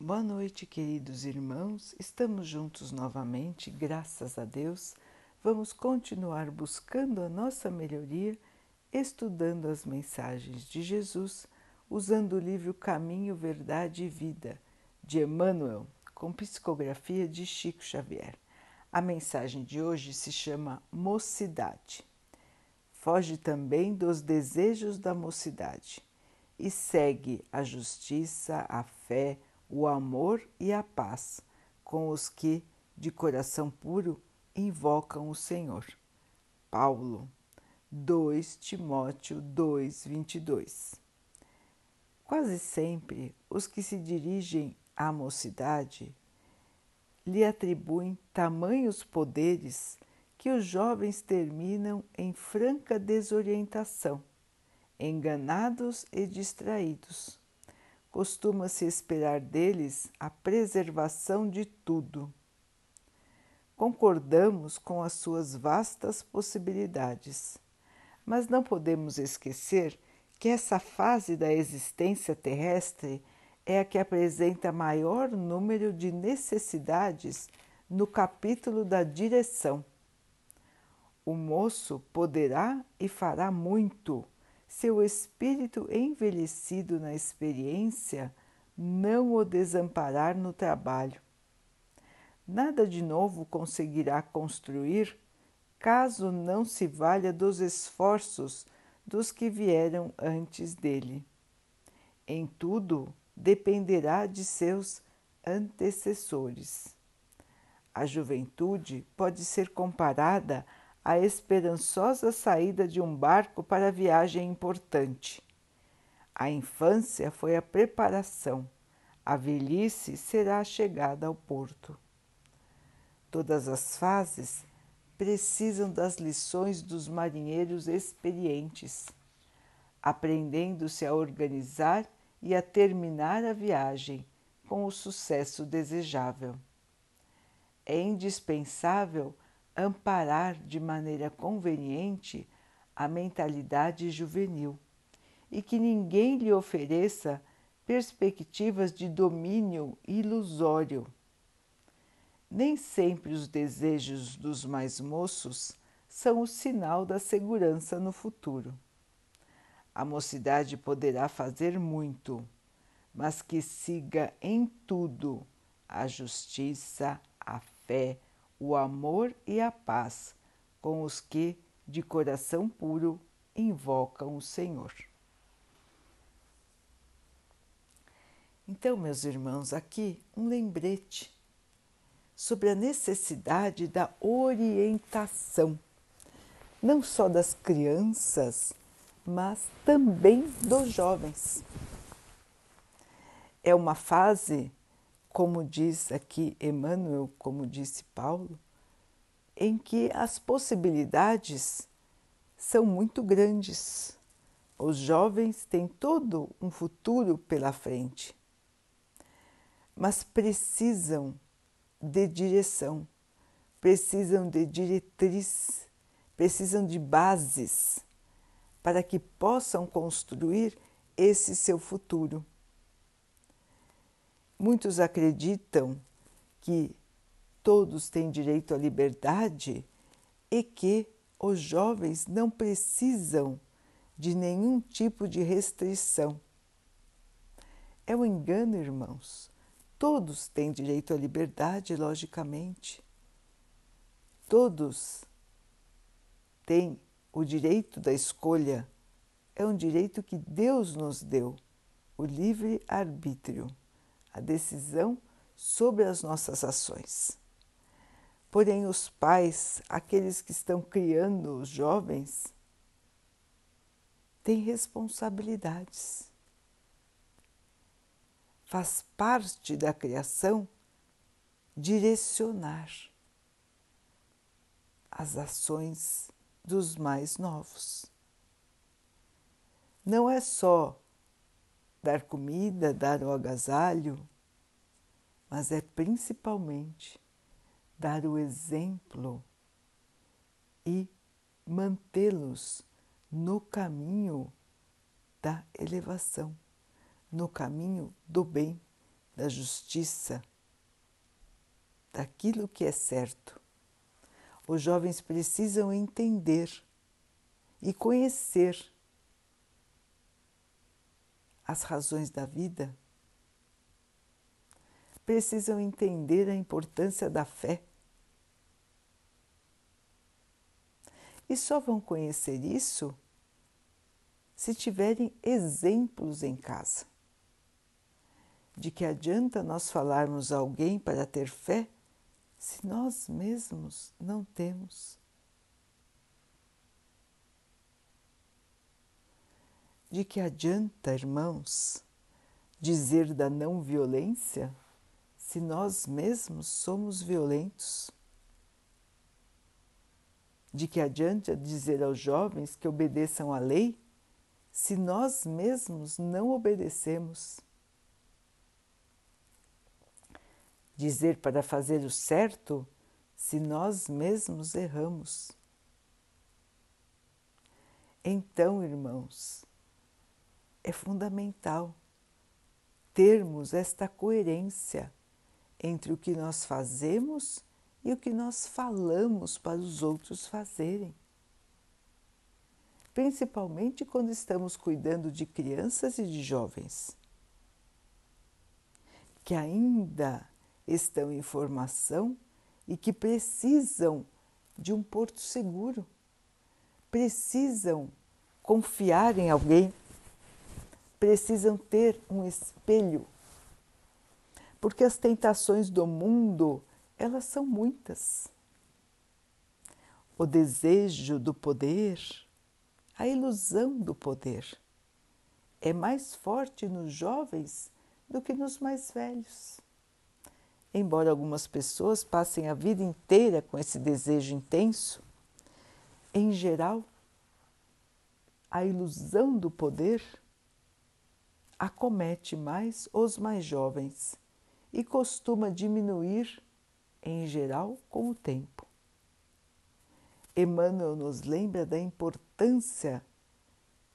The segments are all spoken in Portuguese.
Boa noite, queridos irmãos. Estamos juntos novamente, graças a Deus. Vamos continuar buscando a nossa melhoria, estudando as mensagens de Jesus, usando o livro Caminho, Verdade e Vida, de Emmanuel, com psicografia de Chico Xavier. A mensagem de hoje se chama Mocidade. Foge também dos desejos da mocidade e segue a justiça, a fé, o amor e a paz com os que, de coração puro, invocam o Senhor. Paulo, 2 Timóteo 2, 22. Quase sempre os que se dirigem à mocidade lhe atribuem tamanhos poderes que os jovens terminam em franca desorientação, enganados e distraídos costuma-se esperar deles a preservação de tudo. Concordamos com as suas vastas possibilidades, mas não podemos esquecer que essa fase da existência terrestre é a que apresenta maior número de necessidades no capítulo da direção. O moço poderá e fará muito seu espírito envelhecido na experiência não o desamparar no trabalho. Nada de novo conseguirá construir caso não se valha dos esforços dos que vieram antes dele. Em tudo dependerá de seus antecessores. A juventude pode ser comparada a esperançosa saída de um barco para viagem importante. A infância foi a preparação, a velhice será a chegada ao porto. Todas as fases precisam das lições dos marinheiros experientes, aprendendo-se a organizar e a terminar a viagem com o sucesso desejável. É indispensável amparar de maneira conveniente a mentalidade juvenil e que ninguém lhe ofereça perspectivas de domínio ilusório. Nem sempre os desejos dos mais moços são o sinal da segurança no futuro. A mocidade poderá fazer muito, mas que siga em tudo a justiça, a fé, o amor e a paz com os que, de coração puro, invocam o Senhor. Então, meus irmãos, aqui um lembrete sobre a necessidade da orientação, não só das crianças, mas também dos jovens. É uma fase como diz aqui Emmanuel, como disse Paulo, em que as possibilidades são muito grandes. Os jovens têm todo um futuro pela frente, mas precisam de direção, precisam de diretriz, precisam de bases para que possam construir esse seu futuro. Muitos acreditam que todos têm direito à liberdade e que os jovens não precisam de nenhum tipo de restrição. É um engano, irmãos. Todos têm direito à liberdade, logicamente. Todos têm o direito da escolha. É um direito que Deus nos deu, o livre arbítrio a decisão sobre as nossas ações. Porém, os pais, aqueles que estão criando os jovens, têm responsabilidades. Faz parte da criação direcionar as ações dos mais novos. Não é só dar comida, dar o agasalho, mas é principalmente dar o exemplo e mantê-los no caminho da elevação, no caminho do bem, da justiça, daquilo que é certo. Os jovens precisam entender e conhecer as razões da vida, precisam entender a importância da fé. E só vão conhecer isso se tiverem exemplos em casa. De que adianta nós falarmos a alguém para ter fé se nós mesmos não temos? De que adianta, irmãos, dizer da não violência se nós mesmos somos violentos? De que adianta dizer aos jovens que obedeçam à lei se nós mesmos não obedecemos? Dizer para fazer o certo se nós mesmos erramos? Então, irmãos, é fundamental termos esta coerência entre o que nós fazemos e o que nós falamos para os outros fazerem. Principalmente quando estamos cuidando de crianças e de jovens que ainda estão em formação e que precisam de um porto seguro, precisam confiar em alguém precisam ter um espelho, porque as tentações do mundo, elas são muitas. O desejo do poder, a ilusão do poder é mais forte nos jovens do que nos mais velhos. Embora algumas pessoas passem a vida inteira com esse desejo intenso, em geral, a ilusão do poder acomete mais os mais jovens e costuma diminuir, em geral, com o tempo. Emmanuel nos lembra da importância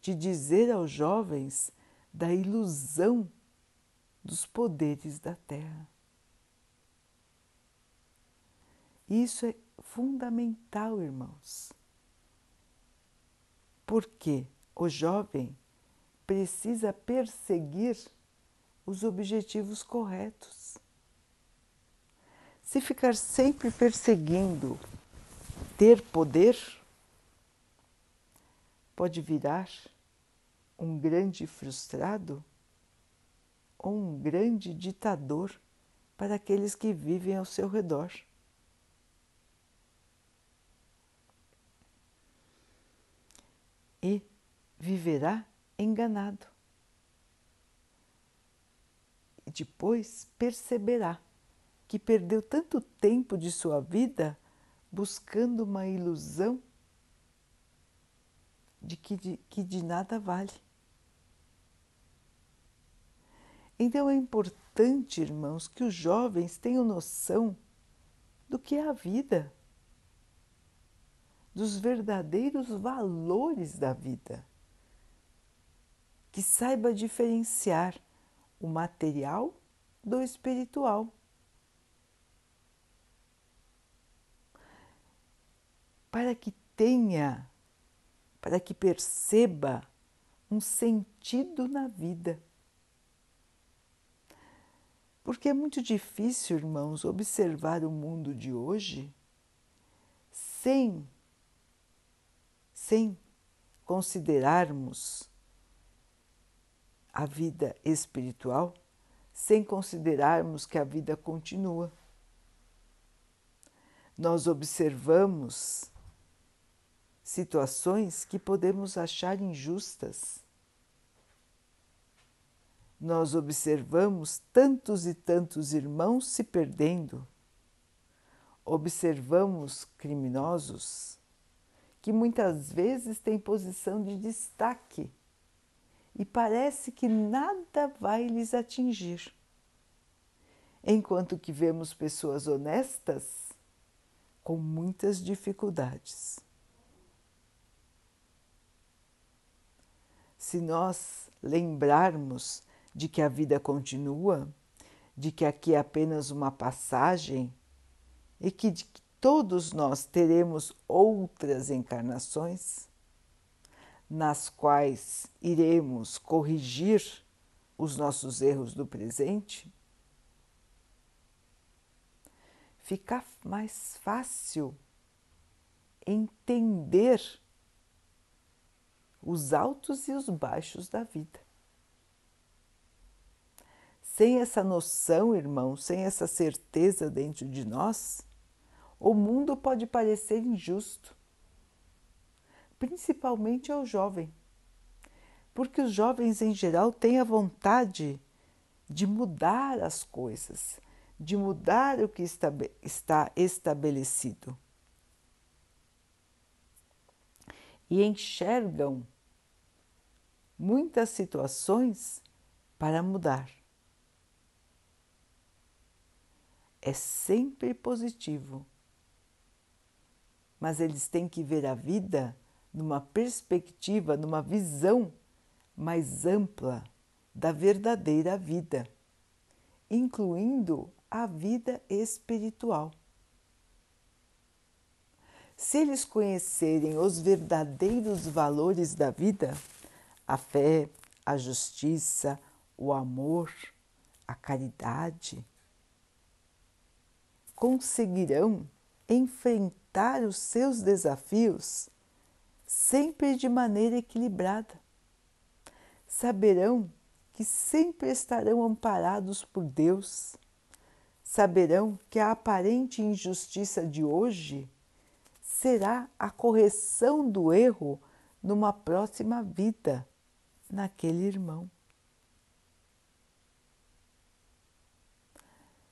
de dizer aos jovens da ilusão dos poderes da Terra. Isso é fundamental, irmãos. Porque o jovem precisa perseguir os objetivos corretos. Se ficar sempre perseguindo ter poder, pode virar um grande frustrado ou um grande ditador para aqueles que vivem ao seu redor. E viverá enganado. E depois perceberá que perdeu tanto tempo de sua vida buscando uma ilusão de que de, que de nada vale. Então é importante, irmãos, que os jovens tenham noção do que é a vida, dos verdadeiros valores da vida que saiba diferenciar o material do espiritual. Para que tenha, para que perceba um sentido na vida. Porque é muito difícil, irmãos, observar o mundo de hoje sem sem considerarmos a vida espiritual sem considerarmos que a vida continua. Nós observamos situações que podemos achar injustas. Nós observamos tantos e tantos irmãos se perdendo. Observamos criminosos que muitas vezes têm posição de destaque e parece que nada vai lhes atingir. Enquanto que vemos pessoas honestas com muitas dificuldades. Se nós lembrarmos de que a vida continua, de que aqui é apenas uma passagem e que de que todos nós teremos outras encarnações nas quais iremos corrigir os nossos erros do presente, fica mais fácil entender os altos e os baixos da vida. Sem essa noção, irmão, sem essa certeza dentro de nós, o mundo pode parecer injusto, principalmente ao jovem, porque os jovens em geral têm a vontade de mudar as coisas, de mudar o que está estabelecido. E enxergam muitas situações para mudar. É sempre positivo mas eles têm que ver a vida numa perspectiva, numa visão mais ampla da verdadeira vida, incluindo a vida espiritual. Se eles conhecerem os verdadeiros valores da vida, a fé, a justiça, o amor, a caridade, conseguirão enfrentar os seus desafios sempre de maneira equilibrada. Saberão que sempre estarão amparados por Deus. Saberão que a aparente injustiça de hoje será a correção do erro numa próxima vida, naquele irmão.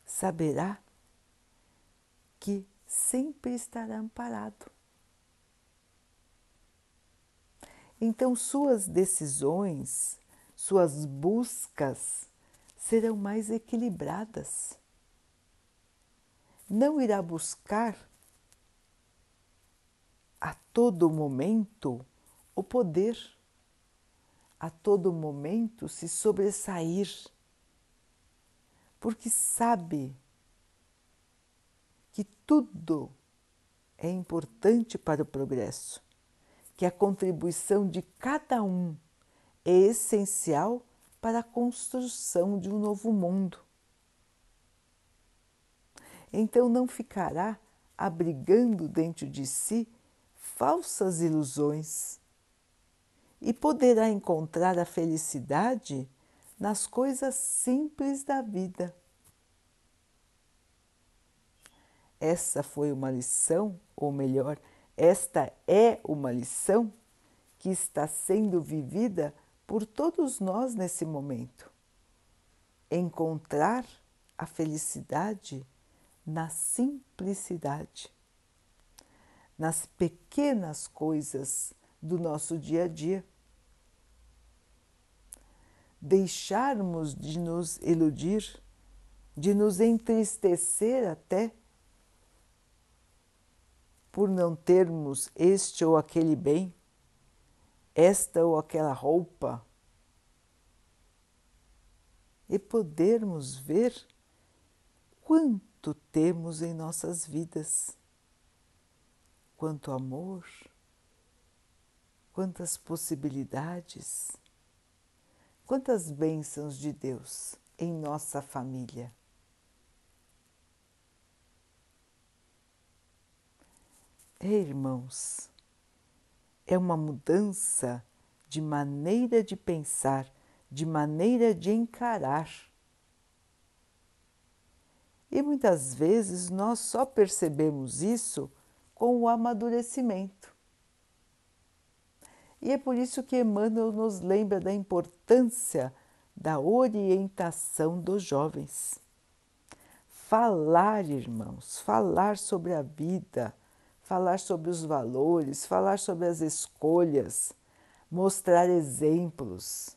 Saberá que sempre estará amparado. Então, suas decisões, suas buscas serão mais equilibradas. Não irá buscar a todo momento o poder, a todo momento se sobressair, porque sabe que tudo é importante para o progresso, que a contribuição de cada um é essencial para a construção de um novo mundo. Então não ficará abrigando dentro de si falsas ilusões e poderá encontrar a felicidade nas coisas simples da vida. Essa foi uma lição, ou melhor, esta é uma lição que está sendo vivida por todos nós nesse momento. Encontrar a felicidade na simplicidade, nas pequenas coisas do nosso dia a dia. Deixarmos de nos iludir, de nos entristecer até por não termos este ou aquele bem, esta ou aquela roupa, e podermos ver quanto temos em nossas vidas, quanto amor, quantas possibilidades, quantas bênçãos de Deus em nossa família. É, irmãos, é uma mudança de maneira de pensar, de maneira de encarar. E muitas vezes nós só percebemos isso com o amadurecimento. E é por isso que Emmanuel nos lembra da importância da orientação dos jovens. Falar, irmãos, falar sobre a vida, falar sobre os valores, falar sobre as escolhas, mostrar exemplos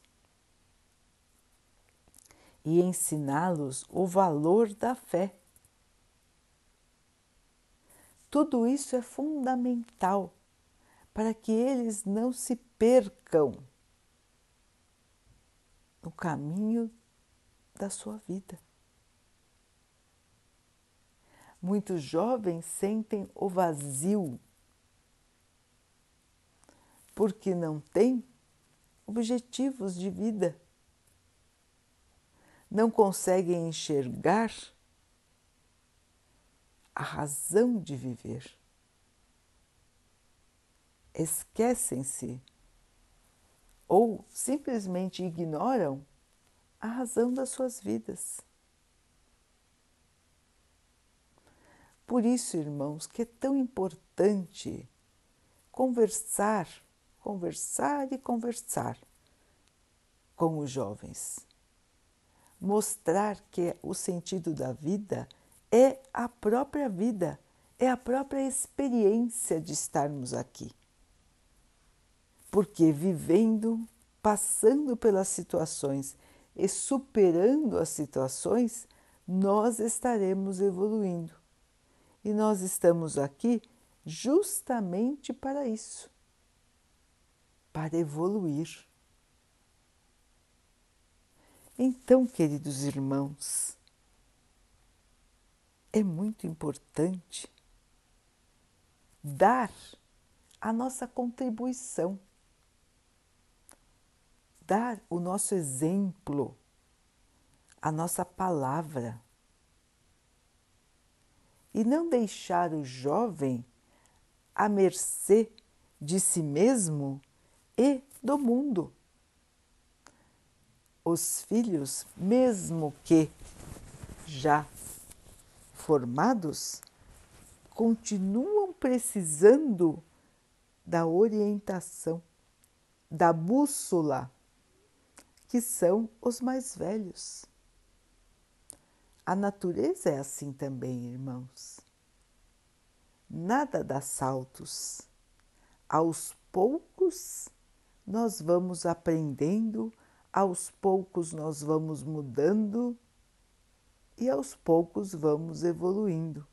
e ensiná-los o valor da fé. Tudo isso é fundamental para que eles não se percam no caminho da sua vida. Muitos jovens sentem o vazio porque não têm objetivos de vida, não conseguem enxergar a razão de viver. Esquecem-se ou simplesmente ignoram a razão das suas vidas. Por isso, irmãos, que é tão importante conversar, conversar e conversar com os jovens. Mostrar que o sentido da vida é a própria vida, é a própria experiência de estarmos aqui. Porque vivendo, passando pelas situações e superando as situações, nós estaremos evoluindo. E nós estamos aqui justamente para isso para evoluir. Então, queridos irmãos, é muito importante dar a nossa contribuição, dar o nosso exemplo, a nossa palavra e não deixar o jovem à mercê de si mesmo e do mundo. Os filhos, mesmo que já formados, continuam precisando da orientação, da bússola, que são os mais velhos. A natureza é assim também, irmãos. Nada dá saltos. Aos poucos nós vamos aprendendo, aos poucos nós vamos mudando e aos poucos vamos evoluindo.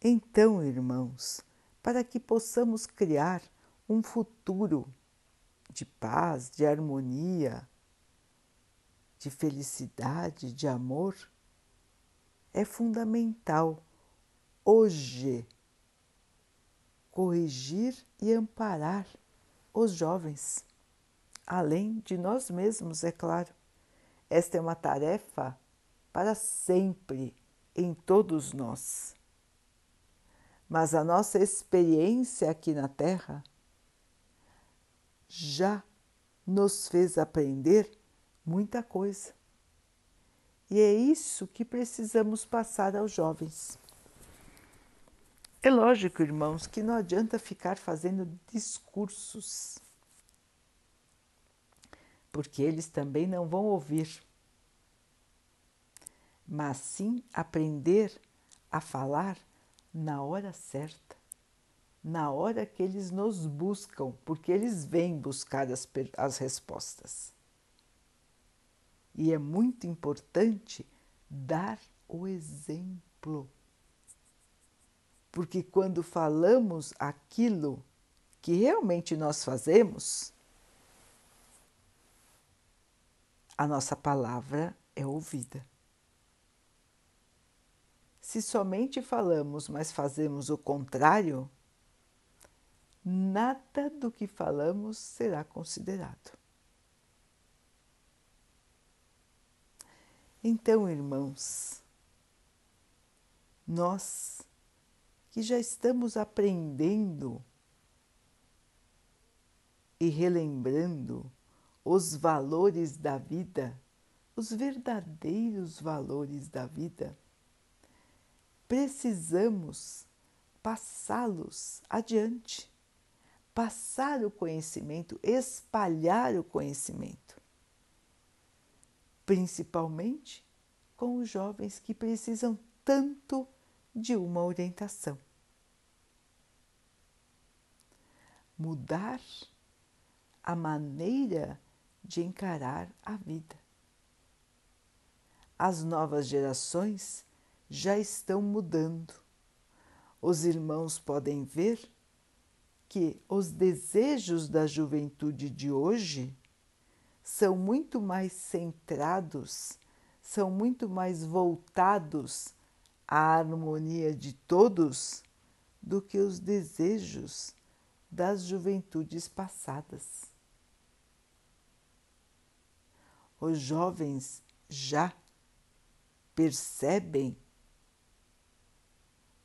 Então, irmãos, para que possamos criar um futuro de paz, de harmonia, de felicidade, de amor, é fundamental hoje corrigir e amparar os jovens, além de nós mesmos, é claro. Esta é uma tarefa para sempre em todos nós. Mas a nossa experiência aqui na Terra já nos fez aprender muita coisa. E é isso que precisamos passar aos jovens. É lógico, irmãos, que não adianta ficar fazendo discursos, porque eles também não vão ouvir, mas sim aprender a falar na hora certa, na hora que eles nos buscam, porque eles vêm buscar as, as respostas. E é muito importante dar o exemplo porque quando falamos aquilo que realmente nós fazemos, a nossa palavra é ouvida. Se somente falamos, mas fazemos o contrário, nada do que falamos será considerado. Então, irmãos, nós que já estamos aprendendo e relembrando os valores da vida, os verdadeiros valores da vida, precisamos passá-los adiante, passar o conhecimento, espalhar o conhecimento, principalmente com os jovens que precisam tanto de uma orientação. mudar a maneira de encarar a vida. As novas gerações já estão mudando. Os irmãos podem ver que os desejos da juventude de hoje são muito mais centrados, são muito mais voltados à harmonia de todos do que os desejos das juventudes passadas. Os jovens já percebem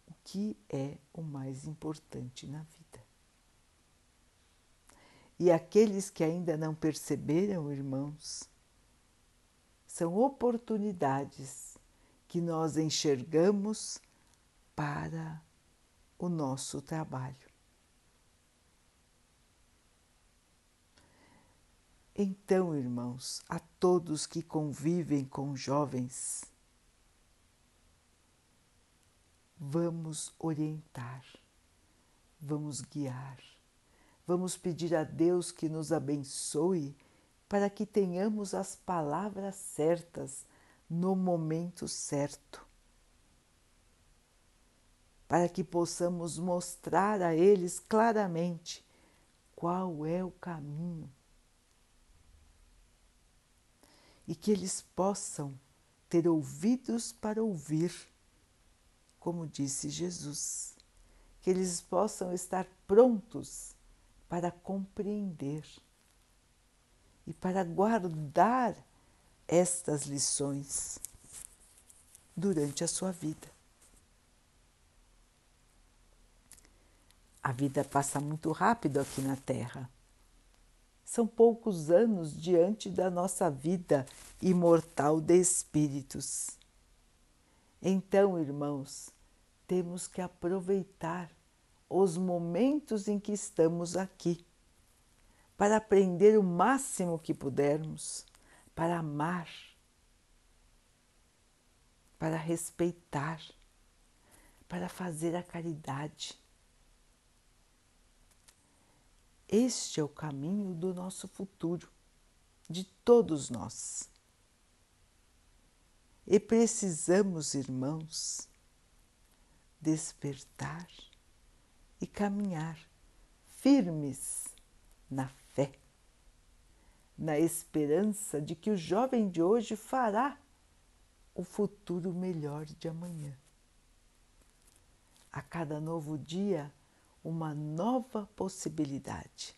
o que é o mais importante na vida. E aqueles que ainda não perceberam, irmãos, são oportunidades que nós enxergamos para o nosso trabalho. Então, irmãos, a todos que convivem com jovens, vamos orientar, vamos guiar, vamos pedir a Deus que nos abençoe para que tenhamos as palavras certas no momento certo, para que possamos mostrar a eles claramente qual é o caminho. E que eles possam ter ouvidos para ouvir, como disse Jesus, que eles possam estar prontos para compreender e para guardar estas lições durante a sua vida. A vida passa muito rápido aqui na Terra são poucos anos diante da nossa vida imortal de espíritos. Então, irmãos, temos que aproveitar os momentos em que estamos aqui para aprender o máximo que pudermos, para amar, para respeitar, para fazer a caridade Este é o caminho do nosso futuro, de todos nós. E precisamos, irmãos, despertar e caminhar firmes na fé, na esperança de que o jovem de hoje fará o futuro melhor de amanhã. A cada novo dia, uma nova possibilidade.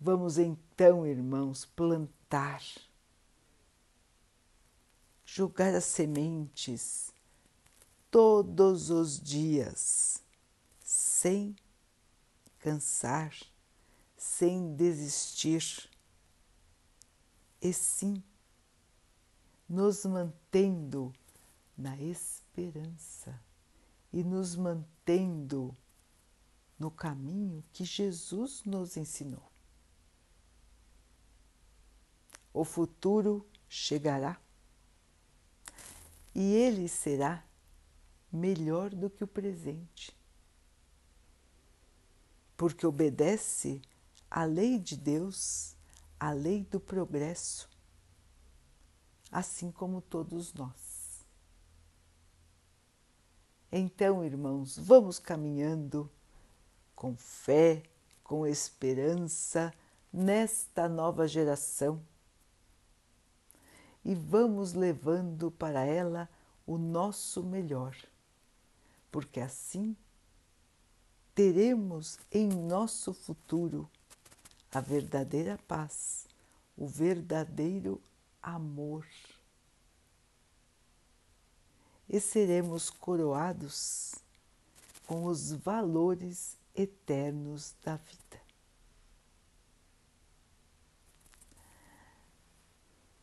Vamos então, irmãos, plantar, jogar as sementes todos os dias, sem cansar, sem desistir, e sim nos mantendo na esperança e nos mantendo no caminho que Jesus nos ensinou. O futuro chegará e ele será melhor do que o presente, porque obedece à lei de Deus, à lei do progresso, assim como todos nós. Então, irmãos, vamos caminhando com fé, com esperança nesta nova geração e vamos levando para ela o nosso melhor, porque assim teremos em nosso futuro a verdadeira paz, o verdadeiro amor. E seremos coroados com os valores eternos da vida.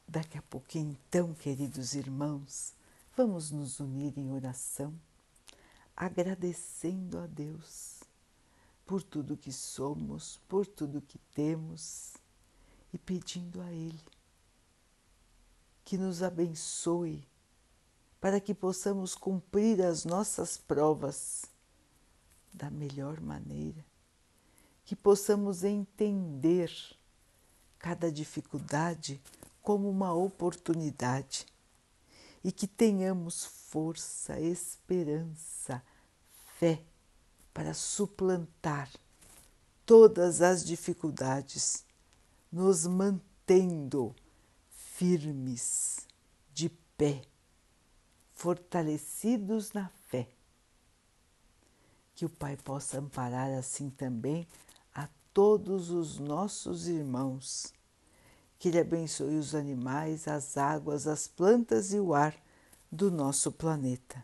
Daqui a pouquinho, então, queridos irmãos, vamos nos unir em oração, agradecendo a Deus por tudo que somos, por tudo que temos e pedindo a Ele que nos abençoe para que possamos cumprir as nossas provas da melhor maneira, que possamos entender cada dificuldade como uma oportunidade e que tenhamos força, esperança, fé para suplantar todas as dificuldades, nos mantendo firmes pé, fortalecidos na fé. Que o Pai possa amparar assim também a todos os nossos irmãos. Que Ele abençoe os animais, as águas, as plantas e o ar do nosso planeta.